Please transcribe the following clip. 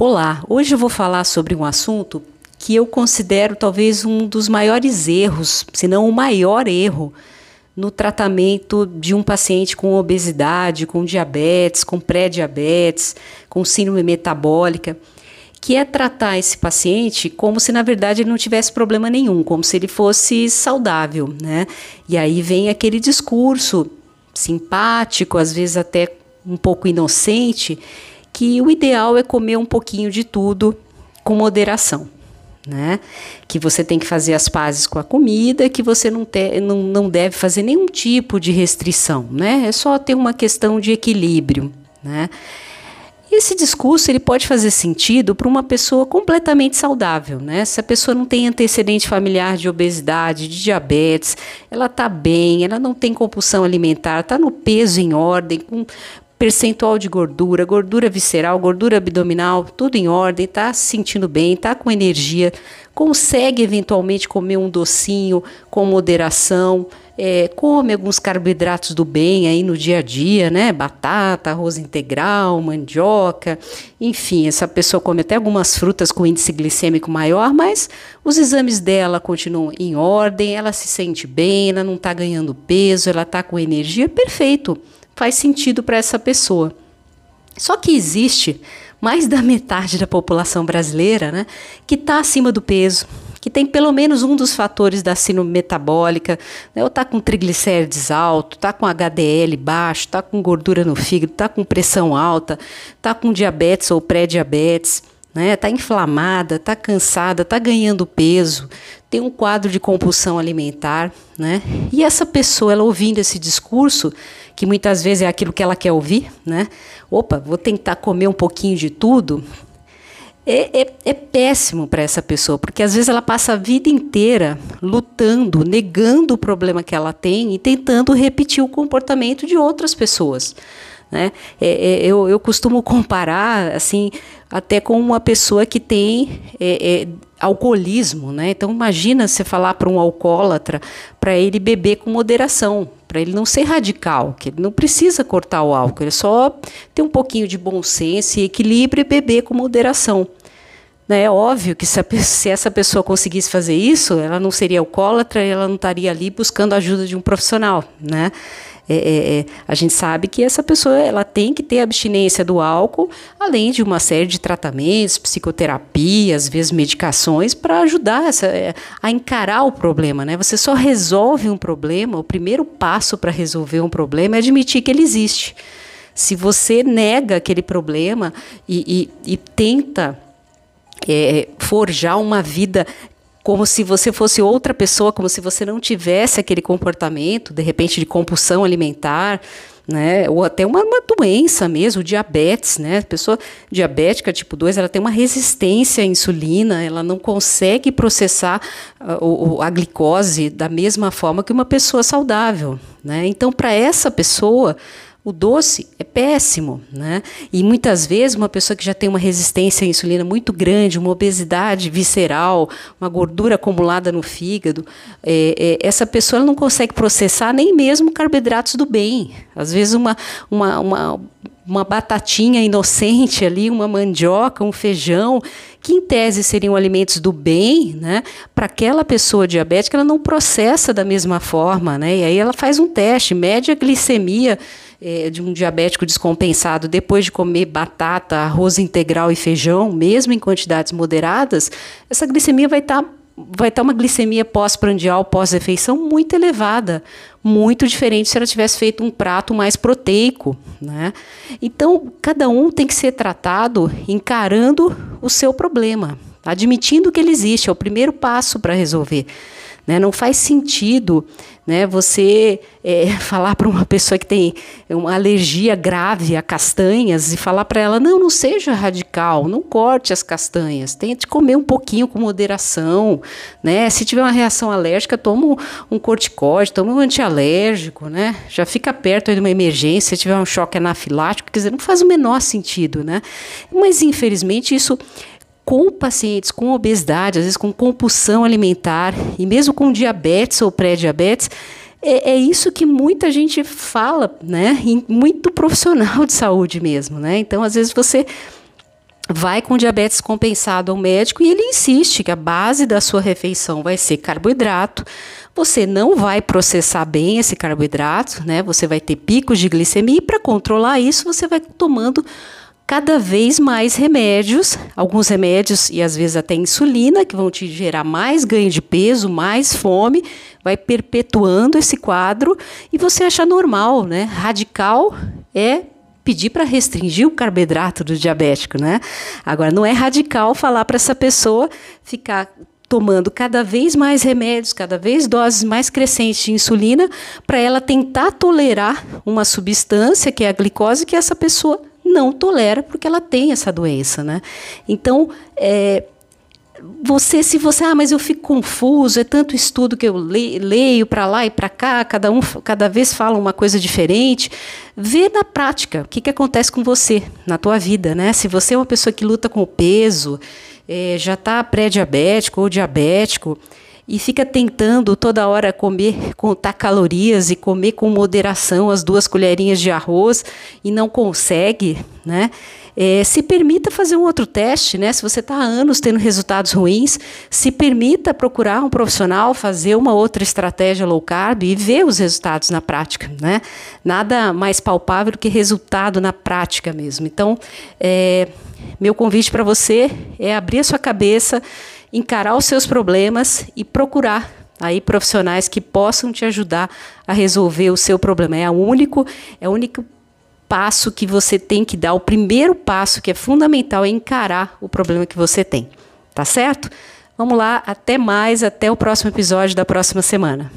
Olá, hoje eu vou falar sobre um assunto que eu considero talvez um dos maiores erros, se não o maior erro, no tratamento de um paciente com obesidade, com diabetes, com pré-diabetes, com síndrome metabólica, que é tratar esse paciente como se na verdade ele não tivesse problema nenhum, como se ele fosse saudável, né? E aí vem aquele discurso simpático, às vezes até um pouco inocente, que o ideal é comer um pouquinho de tudo com moderação. Né? Que você tem que fazer as pazes com a comida, que você não, te, não, não deve fazer nenhum tipo de restrição, né? É só ter uma questão de equilíbrio, né? Esse discurso ele pode fazer sentido para uma pessoa completamente saudável, né? Se a pessoa não tem antecedente familiar de obesidade, de diabetes, ela está bem, ela não tem compulsão alimentar, está no peso em ordem, com percentual de gordura, gordura visceral, gordura abdominal, tudo em ordem, tá se sentindo bem, tá com energia, consegue eventualmente comer um docinho com moderação, é, come alguns carboidratos do bem aí no dia a dia, né? Batata, arroz integral, mandioca, enfim, essa pessoa come até algumas frutas com índice glicêmico maior, mas os exames dela continuam em ordem, ela se sente bem, ela não está ganhando peso, ela está com energia, perfeito faz sentido para essa pessoa. Só que existe mais da metade da população brasileira né, que está acima do peso, que tem pelo menos um dos fatores da síndrome metabólica, né, ou está com triglicérides alto, está com HDL baixo, está com gordura no fígado, está com pressão alta, está com diabetes ou pré-diabetes né? Tá inflamada, tá cansada, tá ganhando peso, tem um quadro de compulsão alimentar, né? E essa pessoa, ela ouvindo esse discurso, que muitas vezes é aquilo que ela quer ouvir, né? Opa, vou tentar comer um pouquinho de tudo. É, é, é péssimo para essa pessoa, porque às vezes ela passa a vida inteira lutando, negando o problema que ela tem e tentando repetir o comportamento de outras pessoas. Né? É, é, eu, eu costumo comparar assim até com uma pessoa que tem é, é alcoolismo, né? Então imagina você falar para um alcoólatra para ele beber com moderação, para ele não ser radical, que ele não precisa cortar o álcool, ele só ter um pouquinho de bom senso e equilíbrio e beber com moderação. Né? É óbvio que se, a, se, essa pessoa conseguisse fazer isso, ela não seria alcoólatra, ela não estaria ali buscando a ajuda de um profissional, né? É, é, é, a gente sabe que essa pessoa ela tem que ter abstinência do álcool, além de uma série de tratamentos, psicoterapia, às vezes medicações, para ajudar essa, é, a encarar o problema. Né? Você só resolve um problema, o primeiro passo para resolver um problema é admitir que ele existe. Se você nega aquele problema e, e, e tenta é, forjar uma vida como se você fosse outra pessoa, como se você não tivesse aquele comportamento, de repente, de compulsão alimentar, né? Ou até uma, uma doença mesmo, diabetes, né? A pessoa diabética tipo 2, ela tem uma resistência à insulina, ela não consegue processar uh, a glicose da mesma forma que uma pessoa saudável, né? Então, para essa pessoa, o doce é péssimo, né? E muitas vezes uma pessoa que já tem uma resistência à insulina muito grande, uma obesidade visceral, uma gordura acumulada no fígado, é, é, essa pessoa não consegue processar nem mesmo carboidratos do bem. Às vezes uma, uma, uma uma batatinha inocente ali, uma mandioca, um feijão, que em tese seriam alimentos do bem, né? Para aquela pessoa diabética, ela não processa da mesma forma, né? E aí ela faz um teste, mede a glicemia é, de um diabético descompensado depois de comer batata, arroz integral e feijão, mesmo em quantidades moderadas, essa glicemia vai estar tá vai estar uma glicemia pós-prandial, pós-refeição muito elevada, muito diferente se ela tivesse feito um prato mais proteico, né? Então, cada um tem que ser tratado encarando o seu problema, admitindo que ele existe, é o primeiro passo para resolver. Né? Não faz sentido né, você é, falar para uma pessoa que tem uma alergia grave a castanhas e falar para ela: não, não seja radical, não corte as castanhas, tente comer um pouquinho com moderação. Né? Se tiver uma reação alérgica, toma um, corticóide, toma um antialérgico, né? já fica perto de uma emergência, se tiver um choque anafilático, quer dizer, não faz o menor sentido. Né? Mas, infelizmente, isso com pacientes com obesidade, às vezes com compulsão alimentar e mesmo com diabetes ou pré-diabetes, é, é, isso que muita gente fala, né? muito profissional de saúde mesmo, né? Então, às vezes você vai com diabetes compensado ao médico e ele insiste que a base da sua refeição vai ser carboidrato. Você não vai processar bem esse carboidrato, né? Você vai ter picos de glicemia e para controlar isso você vai tomando cada vez mais remédios, alguns remédios e às vezes até insulina, que vão te gerar mais ganho de peso, mais fome, vai perpetuando esse quadro e você acha normal, né? Radical é pedir para restringir o carboidrato do diabético, né? Agora, não é radical falar para essa pessoa ficar tomando cada vez mais remédios, cada vez doses mais crescentes de insulina, para ela tentar tolerar uma substância que é a glicose que essa pessoa não tolera porque ela tem essa doença, né? Então, é, você, se você, ah, mas eu fico confuso, é tanto estudo que eu leio para lá e para cá, cada um, cada vez fala uma coisa diferente. Vê na prática o que, que acontece com você na tua vida, né? Se você é uma pessoa que luta com o peso, é, já está pré-diabético ou diabético e fica tentando toda hora comer, contar calorias e comer com moderação as duas colherinhas de arroz e não consegue, né? É, se permita fazer um outro teste, né? Se você está há anos tendo resultados ruins, se permita procurar um profissional, fazer uma outra estratégia low carb e ver os resultados na prática, né? Nada mais palpável que resultado na prática mesmo. Então, é, meu convite para você é abrir a sua cabeça, encarar os seus problemas e procurar aí profissionais que possam te ajudar a resolver o seu problema. É o único, é o único passo que você tem que dar, o primeiro passo que é fundamental é encarar o problema que você tem. Tá certo? Vamos lá, até mais, até o próximo episódio da próxima semana.